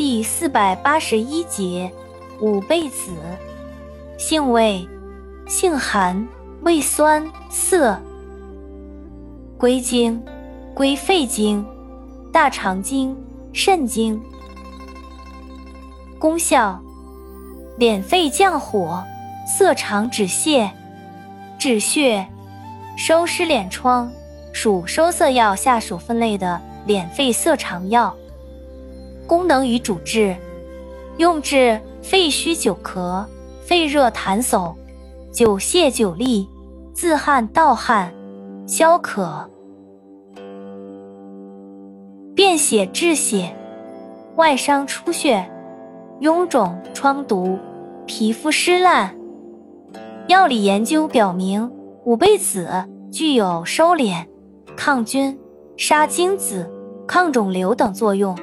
第四百八十一节，五倍子，性味，性寒，味酸涩，归经，归肺经、大肠经、肾经。功效，敛肺降火，涩肠止泻，止血，收湿敛疮，属收涩药下属分类的敛肺涩肠药。功能与主治：用治肺虚久咳、肺热痰嗽、久泻久痢、自汗盗汗、消渴、便血滞血、外伤出血、臃肿疮毒、皮肤湿烂。药理研究表明，五倍子具有收敛、抗菌、杀精子、抗肿瘤等作用。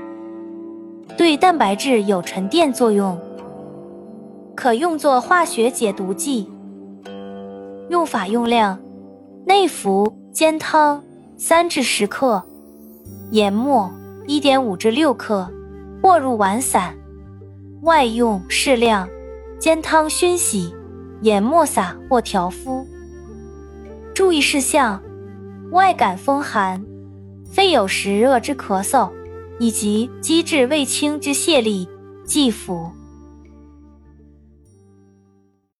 对蛋白质有沉淀作用，可用作化学解毒剂。用法用量：内服煎汤三至十克，研末一点五至六克，或入丸散；外用适量，煎汤熏洗，研末撒或调敷。注意事项：外感风寒，肺有实热之咳嗽。以及积滞未清之泻痢，忌服。